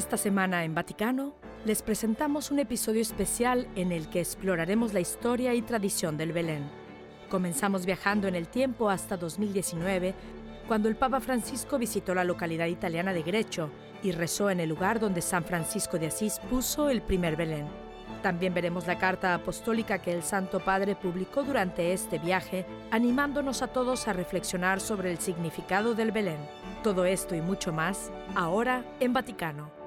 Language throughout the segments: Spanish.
Esta semana en Vaticano les presentamos un episodio especial en el que exploraremos la historia y tradición del Belén. Comenzamos viajando en el tiempo hasta 2019, cuando el Papa Francisco visitó la localidad italiana de Grecho y rezó en el lugar donde San Francisco de Asís puso el primer Belén. También veremos la carta apostólica que el Santo Padre publicó durante este viaje, animándonos a todos a reflexionar sobre el significado del Belén. Todo esto y mucho más, ahora en Vaticano.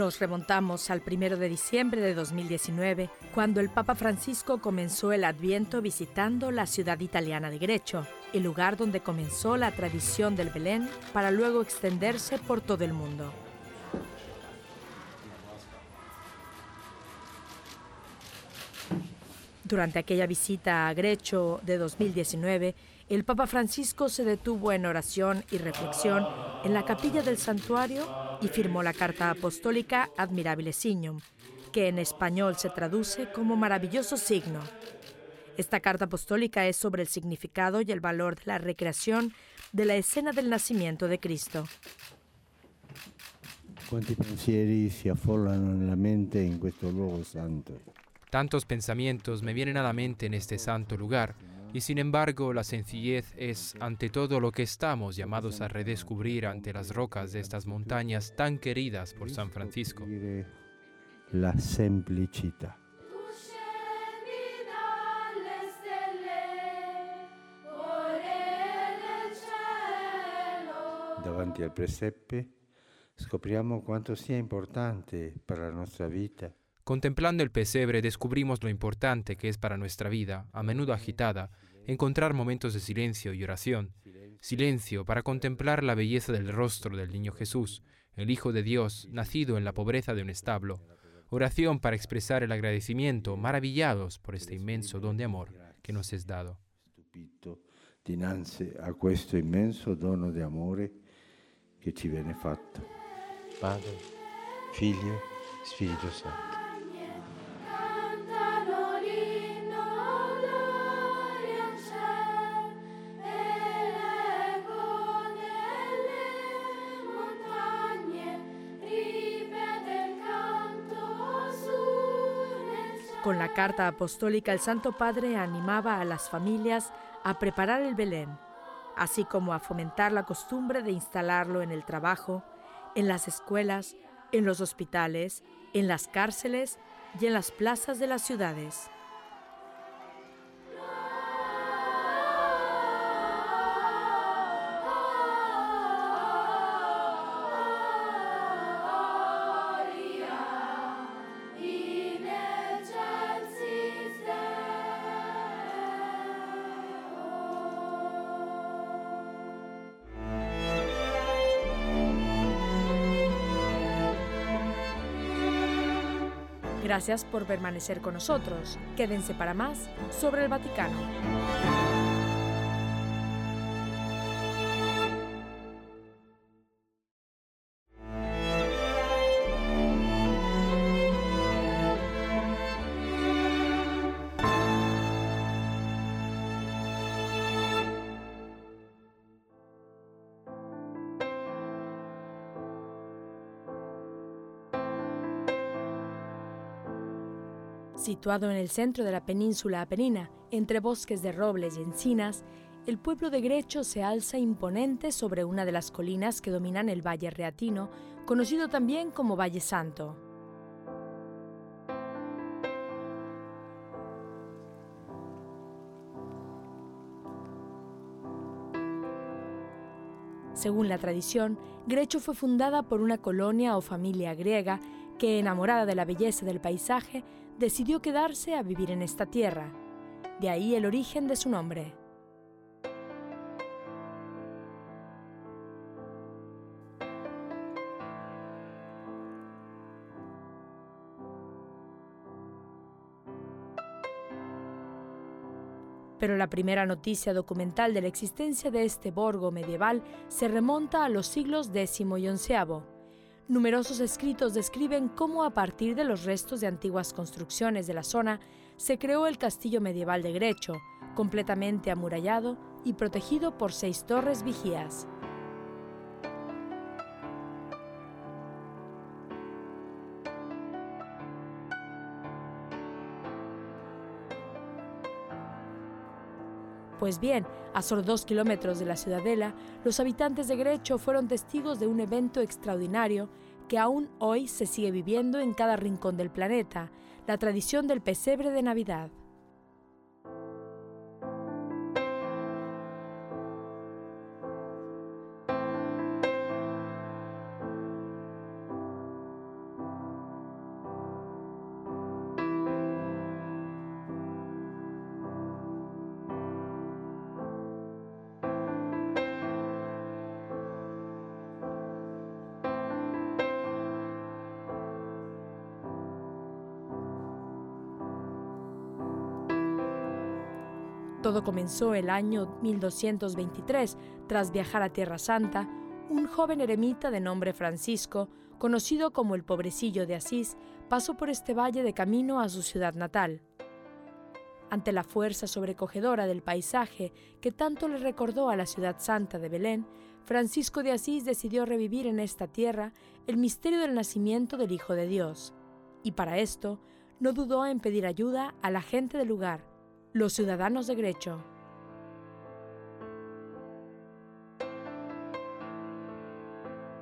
Nos remontamos al 1 de diciembre de 2019, cuando el Papa Francisco comenzó el Adviento visitando la ciudad italiana de Grecho, el lugar donde comenzó la tradición del Belén para luego extenderse por todo el mundo. Durante aquella visita a Grecho de 2019, el Papa Francisco se detuvo en oración y reflexión en la capilla del santuario y firmó la carta apostólica Admirabile Signum, que en español se traduce como maravilloso signo. Esta carta apostólica es sobre el significado y el valor de la recreación de la escena del nacimiento de Cristo. ¿Cuántos pensieri si affollano la mente en este luogo santo? Tantos pensamientos me vienen a la mente en este santo lugar y sin embargo, la sencillez es ante todo lo que estamos llamados a redescubrir ante las rocas de estas montañas tan queridas por San Francisco. La semplicità. Davanti al presepe scopriamo quanto sia importante per la nostra vita Contemplando el pesebre descubrimos lo importante que es para nuestra vida, a menudo agitada, encontrar momentos de silencio y oración. Silencio para contemplar la belleza del rostro del niño Jesús, el Hijo de Dios, nacido en la pobreza de un establo. Oración para expresar el agradecimiento, maravillados por este inmenso don de amor que nos es dado. dinanzi a questo immenso dono di amore che ci viene fatto. Padre, Figlio, Spirito Santo. La carta apostólica el Santo Padre animaba a las familias a preparar el Belén, así como a fomentar la costumbre de instalarlo en el trabajo, en las escuelas, en los hospitales, en las cárceles y en las plazas de las ciudades. Gracias por permanecer con nosotros. Quédense para más sobre el Vaticano. Situado en el centro de la península apenina, entre bosques de robles y encinas, el pueblo de Grecho se alza imponente sobre una de las colinas que dominan el Valle Reatino, conocido también como Valle Santo. Según la tradición, Grecho fue fundada por una colonia o familia griega que, enamorada de la belleza del paisaje, decidió quedarse a vivir en esta tierra. De ahí el origen de su nombre. Pero la primera noticia documental de la existencia de este borgo medieval se remonta a los siglos X y XI Numerosos escritos describen cómo a partir de los restos de antiguas construcciones de la zona se creó el castillo medieval de Grecho, completamente amurallado y protegido por seis torres vigías. Pues bien, a solo dos kilómetros de la ciudadela, los habitantes de Grecho fueron testigos de un evento extraordinario que aún hoy se sigue viviendo en cada rincón del planeta, la tradición del pesebre de Navidad. Todo comenzó el año 1223, tras viajar a Tierra Santa, un joven eremita de nombre Francisco, conocido como el pobrecillo de Asís, pasó por este valle de camino a su ciudad natal. Ante la fuerza sobrecogedora del paisaje que tanto le recordó a la ciudad santa de Belén, Francisco de Asís decidió revivir en esta tierra el misterio del nacimiento del Hijo de Dios. Y para esto no dudó en pedir ayuda a la gente del lugar, los ciudadanos de Grecho.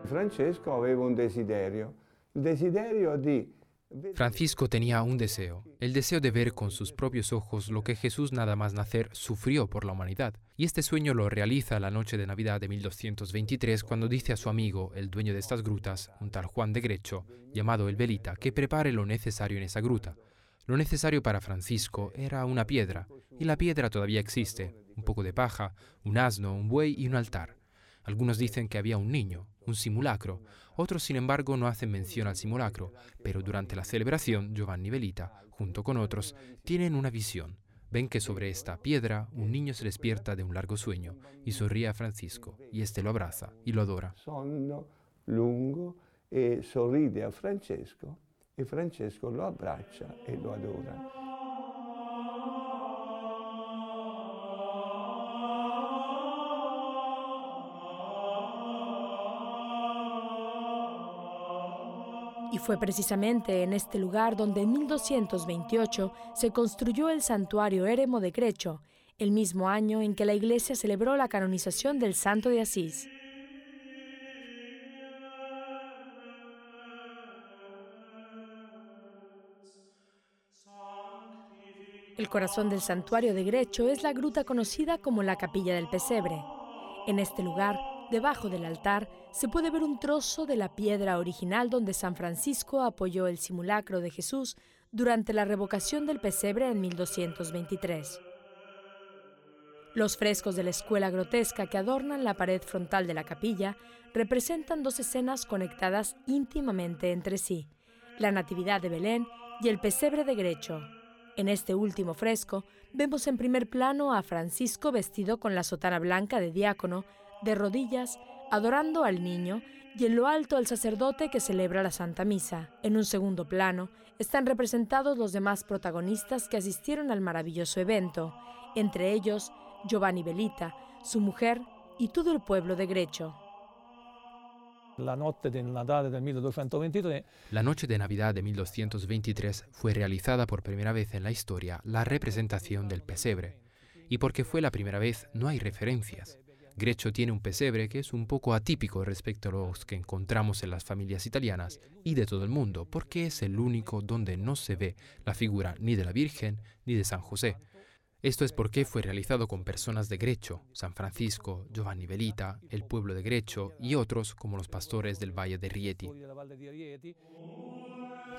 Francesco aveva un desiderio, il desiderio di Francisco tenía un deseo, el deseo de ver con sus propios ojos lo que Jesús nada más nacer sufrió por la humanidad. Y este sueño lo realiza la noche de Navidad de 1223 cuando dice a su amigo, el dueño de estas grutas, un tal Juan de Grecho, llamado el Velita, que prepare lo necesario en esa gruta. Lo necesario para Francisco era una piedra, y la piedra todavía existe, un poco de paja, un asno, un buey y un altar. Algunos dicen que había un niño, un simulacro, otros sin embargo no hacen mención al simulacro, pero durante la celebración Giovanni Velita, junto con otros, tienen una visión. Ven que sobre esta piedra un niño se despierta de un largo sueño y sonríe a Francisco, y éste lo abraza y lo adora. Sonno lungo e sorride a Francesco e Francesco lo abbraccia e lo adora. Y fue precisamente en este lugar donde en 1228 se construyó el santuario Éremo de Grecho, el mismo año en que la iglesia celebró la canonización del Santo de Asís. El corazón del santuario de Grecho es la gruta conocida como la Capilla del Pesebre. En este lugar, debajo del altar, se puede ver un trozo de la piedra original donde San Francisco apoyó el simulacro de Jesús durante la revocación del pesebre en 1223. Los frescos de la escuela grotesca que adornan la pared frontal de la capilla representan dos escenas conectadas íntimamente entre sí, la Natividad de Belén y el pesebre de Grecho. En este último fresco vemos en primer plano a Francisco vestido con la sotana blanca de diácono, de rodillas, adorando al niño, y en lo alto al sacerdote que celebra la Santa Misa. En un segundo plano están representados los demás protagonistas que asistieron al maravilloso evento, entre ellos Giovanni Belita, su mujer y todo el pueblo de Grecho. La noche de Navidad de 1223. La noche de Navidad de 1223 fue realizada por primera vez en la historia la representación del pesebre. Y porque fue la primera vez, no hay referencias. Grecho tiene un pesebre que es un poco atípico respecto a los que encontramos en las familias italianas y de todo el mundo, porque es el único donde no se ve la figura ni de la Virgen ni de San José. Esto es porque fue realizado con personas de Grecho, San Francisco, Giovanni Velita, el pueblo de Grecho y otros como los pastores del Valle de Rieti.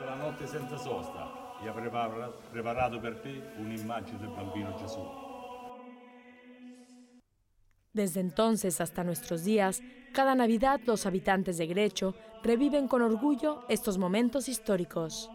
la notte senza sosta y ha preparato per te un'immagine del bambino Gesù. Desde entonces hasta nuestros días, cada Navidad los habitantes de Grecho reviven con orgullo estos momentos históricos.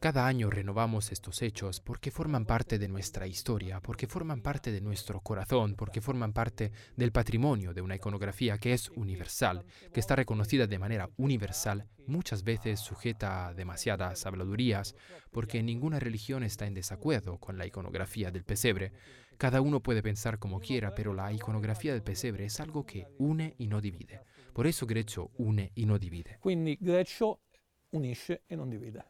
Cada año renovamos estos hechos porque forman parte de nuestra historia, porque forman parte de nuestro corazón, porque forman parte del patrimonio de una iconografía que es universal, que está reconocida de manera universal, muchas veces sujeta a demasiadas habladurías, porque ninguna religión está en desacuerdo con la iconografía del pesebre. Cada uno puede pensar como quiera, pero la iconografía del pesebre es algo que une y no divide. Por eso Greccio une y no divide. Quindi Greccio unisce e non divide.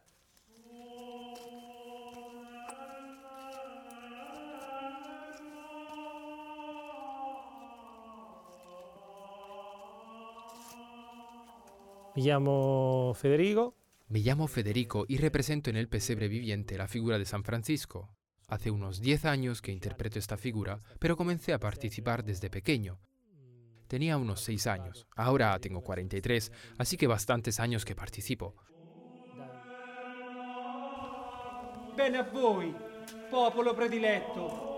Mi llamo Federico. Me llamo Federico y represento en el pesebre viviente la figura de San Francisco. Hace unos 10 años que interpreto esta figura, pero comencé a participar desde pequeño, Tenía unos seis años, ahora tengo 43, así que bastantes años que participo. Bene a voi, popolo prediletto.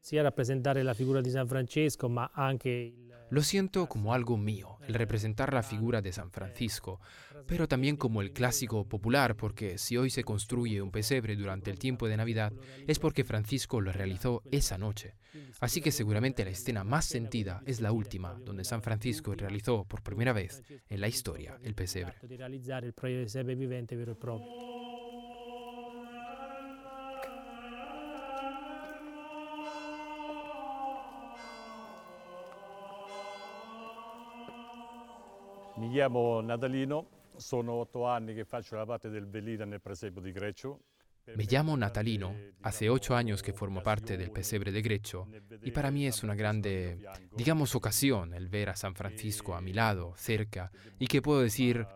Sia rappresentare la figura di San Francesco, ma anche Lo siento como algo mío, el representar la figura de San Francisco, pero también como el clásico popular, porque si hoy se construye un pesebre durante el tiempo de Navidad, es porque Francisco lo realizó esa noche. Así que seguramente la escena más sentida es la última, donde San Francisco realizó por primera vez en la historia el pesebre. Mi llamo Natalino, sono otto anni che faccio la parte del velina nel presepio di Greccio. Me llamo Natalino, hace ocho años que formo parte del pesebre de Greccio y para mí es una grande, digamos, ocasión el ver a San Francisco a mi lado, cerca, y que puedo decir,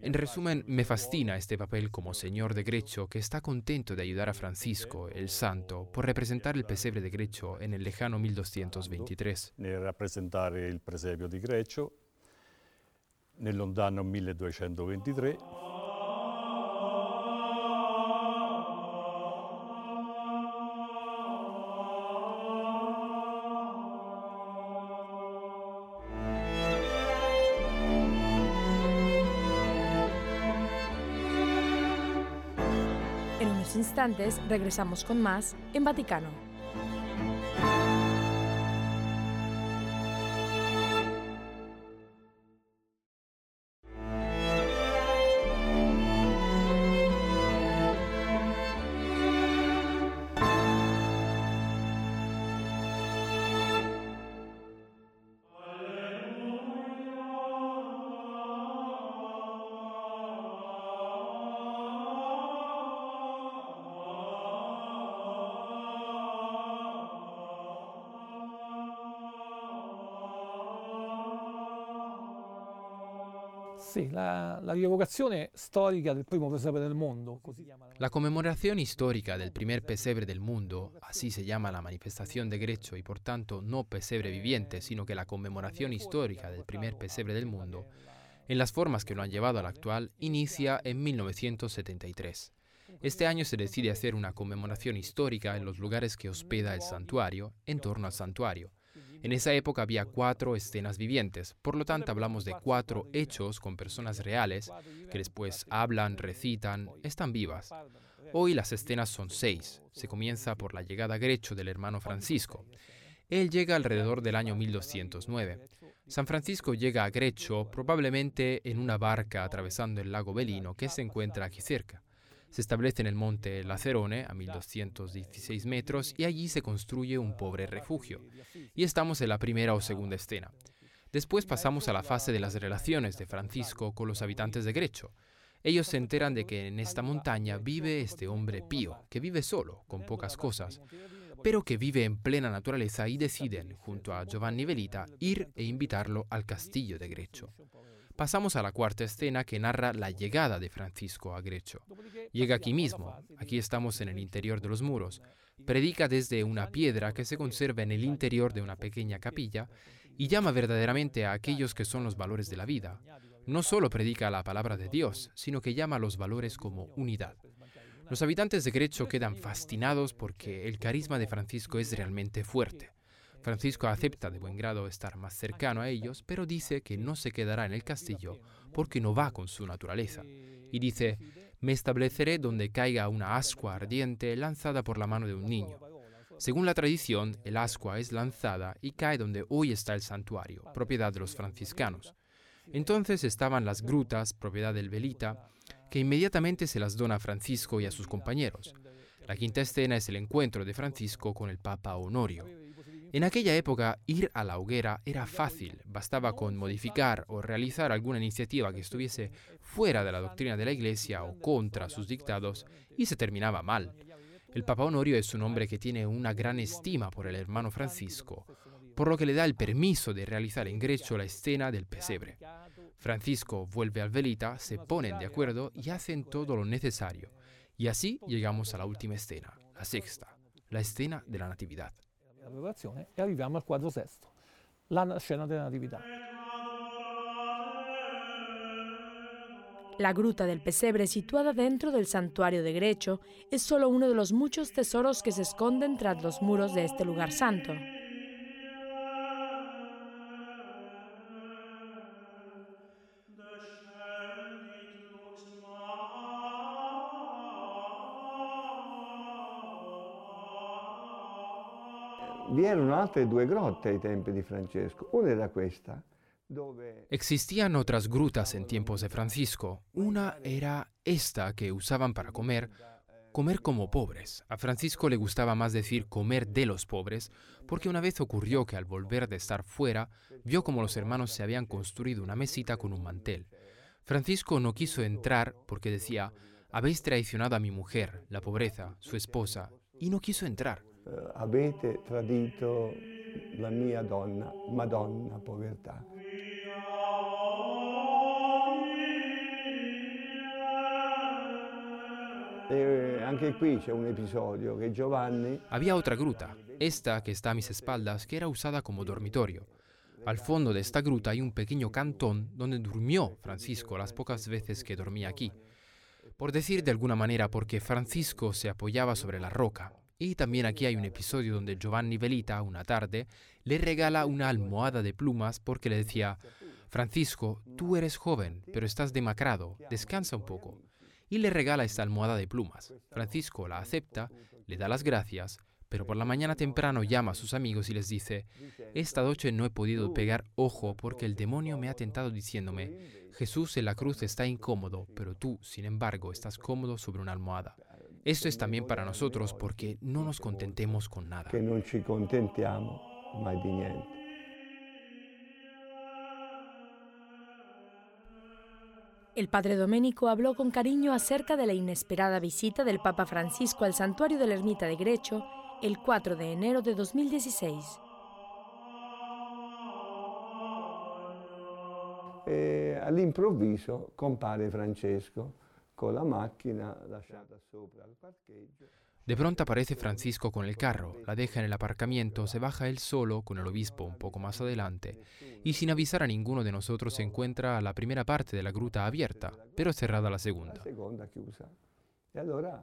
en resumen, me fascina este papel como señor de Greccio que está contento de ayudar a Francisco, el santo, por representar el pesebre de Greccio en el lejano 1223. Representar el presepio di Greccio nel lontano 1223. En unos instantes regresamos con más en Vaticano. Mundo. La conmemoración histórica del primer pesebre del mundo, así se llama la manifestación de Grecho y por tanto no pesebre viviente, sino que la conmemoración histórica del primer pesebre del mundo, en las formas que lo han llevado al actual, inicia en 1973. Este año se decide hacer una conmemoración histórica en los lugares que hospeda el santuario, en torno al santuario. En esa época había cuatro escenas vivientes, por lo tanto hablamos de cuatro hechos con personas reales que después hablan, recitan, están vivas. Hoy las escenas son seis. Se comienza por la llegada a Grecho del hermano Francisco. Él llega alrededor del año 1209. San Francisco llega a Grecho probablemente en una barca atravesando el lago Belino que se encuentra aquí cerca. Se establece en el monte Lacerone, a 1216 metros, y allí se construye un pobre refugio. Y estamos en la primera o segunda escena. Después pasamos a la fase de las relaciones de Francisco con los habitantes de Grecho. Ellos se enteran de que en esta montaña vive este hombre pío, que vive solo, con pocas cosas, pero que vive en plena naturaleza y deciden, junto a Giovanni Velita, ir e invitarlo al castillo de Grecho. Pasamos a la cuarta escena que narra la llegada de Francisco a Grecho. Llega aquí mismo, aquí estamos en el interior de los muros. Predica desde una piedra que se conserva en el interior de una pequeña capilla y llama verdaderamente a aquellos que son los valores de la vida. No solo predica la palabra de Dios, sino que llama a los valores como unidad. Los habitantes de Grecho quedan fascinados porque el carisma de Francisco es realmente fuerte. Francisco acepta de buen grado estar más cercano a ellos, pero dice que no se quedará en el castillo porque no va con su naturaleza. Y dice, me estableceré donde caiga una ascua ardiente lanzada por la mano de un niño. Según la tradición, el ascua es lanzada y cae donde hoy está el santuario, propiedad de los franciscanos. Entonces estaban las grutas, propiedad del Velita, que inmediatamente se las dona a Francisco y a sus compañeros. La quinta escena es el encuentro de Francisco con el Papa Honorio. En aquella época, ir a la hoguera era fácil, bastaba con modificar o realizar alguna iniciativa que estuviese fuera de la doctrina de la Iglesia o contra sus dictados y se terminaba mal. El Papa Honorio es un hombre que tiene una gran estima por el hermano Francisco, por lo que le da el permiso de realizar en Grecho la escena del pesebre. Francisco vuelve al Velita, se ponen de acuerdo y hacen todo lo necesario. Y así llegamos a la última escena, la sexta, la escena de la Natividad. L'adorazione e arriviamo al quadro sesto, la scena della Natività. La gruta del pesebre situada dentro del santuario de Grecho es solo uno de los muchos tesoros que se esconden tras los muros de este lugar santo. Vi erano altre due grotte ai tempi di Francesco. Una era questa, Existían otras grutas en tiempos de Francisco. Una era esta que usaban para comer, comer como pobres. A Francisco le gustaba más decir comer de los pobres, porque una vez ocurrió que al volver de estar fuera, vio como los hermanos se habían construido una mesita con un mantel. Francisco no quiso entrar porque decía, habéis traicionado a mi mujer, la pobreza, su esposa, y no quiso entrar. Eh, avete tradito la mia donna, Madonna povertà. E anche qui c'è un episodio che Giovanni Había otra gruta, esta que está a mis espaldas, que era usada como dormitorio. Al fondo de esta gruta hay un pequeño cantón donde durmió Francisco las pocas veces que dormía aquí. Por decir de alguna manera, porque Francisco se apoyaba sobre la roca. Y también aquí hay un episodio donde Giovanni Velita, una tarde, le regala una almohada de plumas porque le decía, Francisco, tú eres joven, pero estás demacrado, descansa un poco. Y le regala esta almohada de plumas. Francisco la acepta, le da las gracias, pero por la mañana temprano llama a sus amigos y les dice, esta noche no he podido pegar ojo porque el demonio me ha tentado diciéndome, Jesús en la cruz está incómodo, pero tú, sin embargo, estás cómodo sobre una almohada. Esto es también para nosotros porque no nos contentemos con nada. che non ci contentiamo mai di niente. El padre Domenico habló con cariño acerca de la inesperada visita del Papa Francisco al santuario de la ermita de Grecho el 4 de enero de 2016. E all'improvviso compare Francesco con la macchina lasciata sopra al parcheggio. De pronto aparece Francisco con el carro, la deja en el aparcamiento, se baja él solo con el obispo un poco más adelante y sin avisar a ninguno de nosotros se encuentra la primera parte de la gruta abierta, pero cerrada la segunda. seconda chiusa. E allora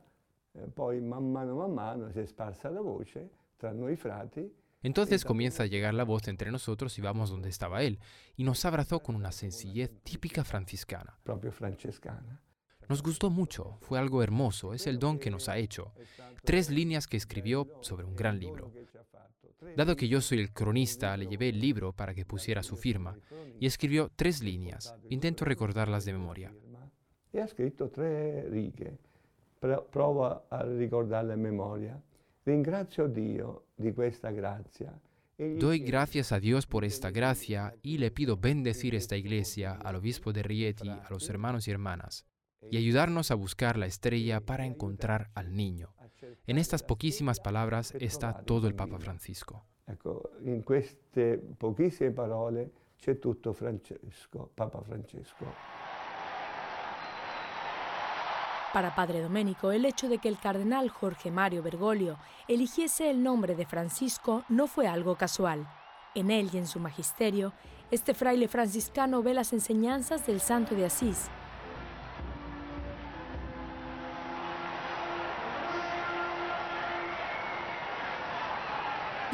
poi man mano man mano si è sparsa la voce tra noi frati Entonces comienza a llegar la voz entre nosotros y vamos donde estaba él, y nos abrazó con una sencillez típica franciscana. francescana. Nos gustó mucho, fue algo hermoso, es el don que nos ha hecho. Tres líneas que escribió sobre un gran libro. Dado que yo soy el cronista, le llevé el libro para que pusiera su firma y escribió tres líneas. Intento recordarlas de memoria. Ha righe. Provo a memoria. Ringrazio Dio di questa grazia. gli Doy gracias a Dios por esta gracia y le pido bendecir esta iglesia, al obispo de Rieti, a los hermanos y hermanas, y ayudarnos a buscar la estrella para encontrar al niño. En estas poquísimas palabras está todo el Papa Francisco. In queste pochissime parole c'è tutto Francesco, Papa Francesco. Para Padre Domenico, el hecho de que el cardenal Jorge Mario Bergoglio eligiese el nombre de Francisco no fue algo casual. En él y en su magisterio, este fraile franciscano ve las enseñanzas del santo de Asís.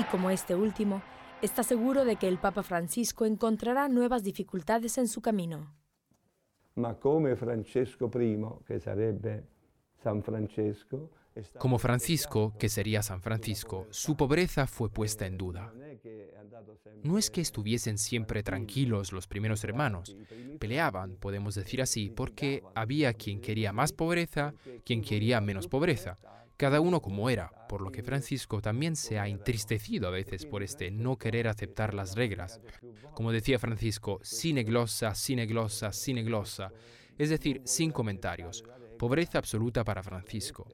Y como este último, está seguro de que el Papa Francisco encontrará nuevas dificultades en su camino. Como Francisco, que sería San Francisco, su pobreza fue puesta en duda. No es que estuviesen siempre tranquilos los primeros hermanos, peleaban, podemos decir así, porque había quien quería más pobreza, quien quería menos pobreza, cada uno como era, por lo que Francisco también se ha entristecido a veces por este no querer aceptar las reglas. Como decía Francisco, sine glossa, sine glossa, sine glossa, es decir, sin comentarios, pobreza absoluta para Francisco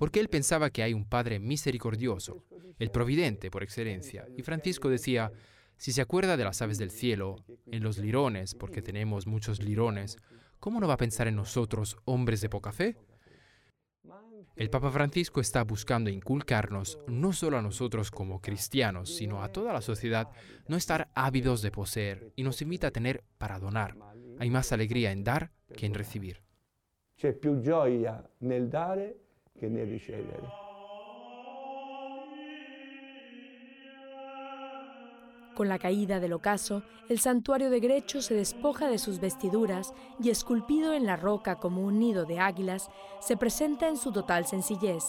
porque él pensaba que hay un Padre misericordioso, el Providente por excelencia. Y Francisco decía, si se acuerda de las aves del cielo, en los lirones, porque tenemos muchos lirones, ¿cómo no va a pensar en nosotros, hombres de poca fe? El Papa Francisco está buscando inculcarnos, no solo a nosotros como cristianos, sino a toda la sociedad, no estar ávidos de poseer y nos invita a tener para donar. Hay más alegría en dar que en recibir. Con la caída del ocaso, el santuario de Grecho se despoja de sus vestiduras y esculpido en la roca como un nido de águilas, se presenta en su total sencillez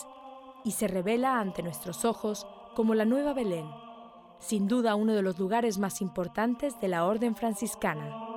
y se revela ante nuestros ojos como la nueva Belén, sin duda uno de los lugares más importantes de la orden franciscana.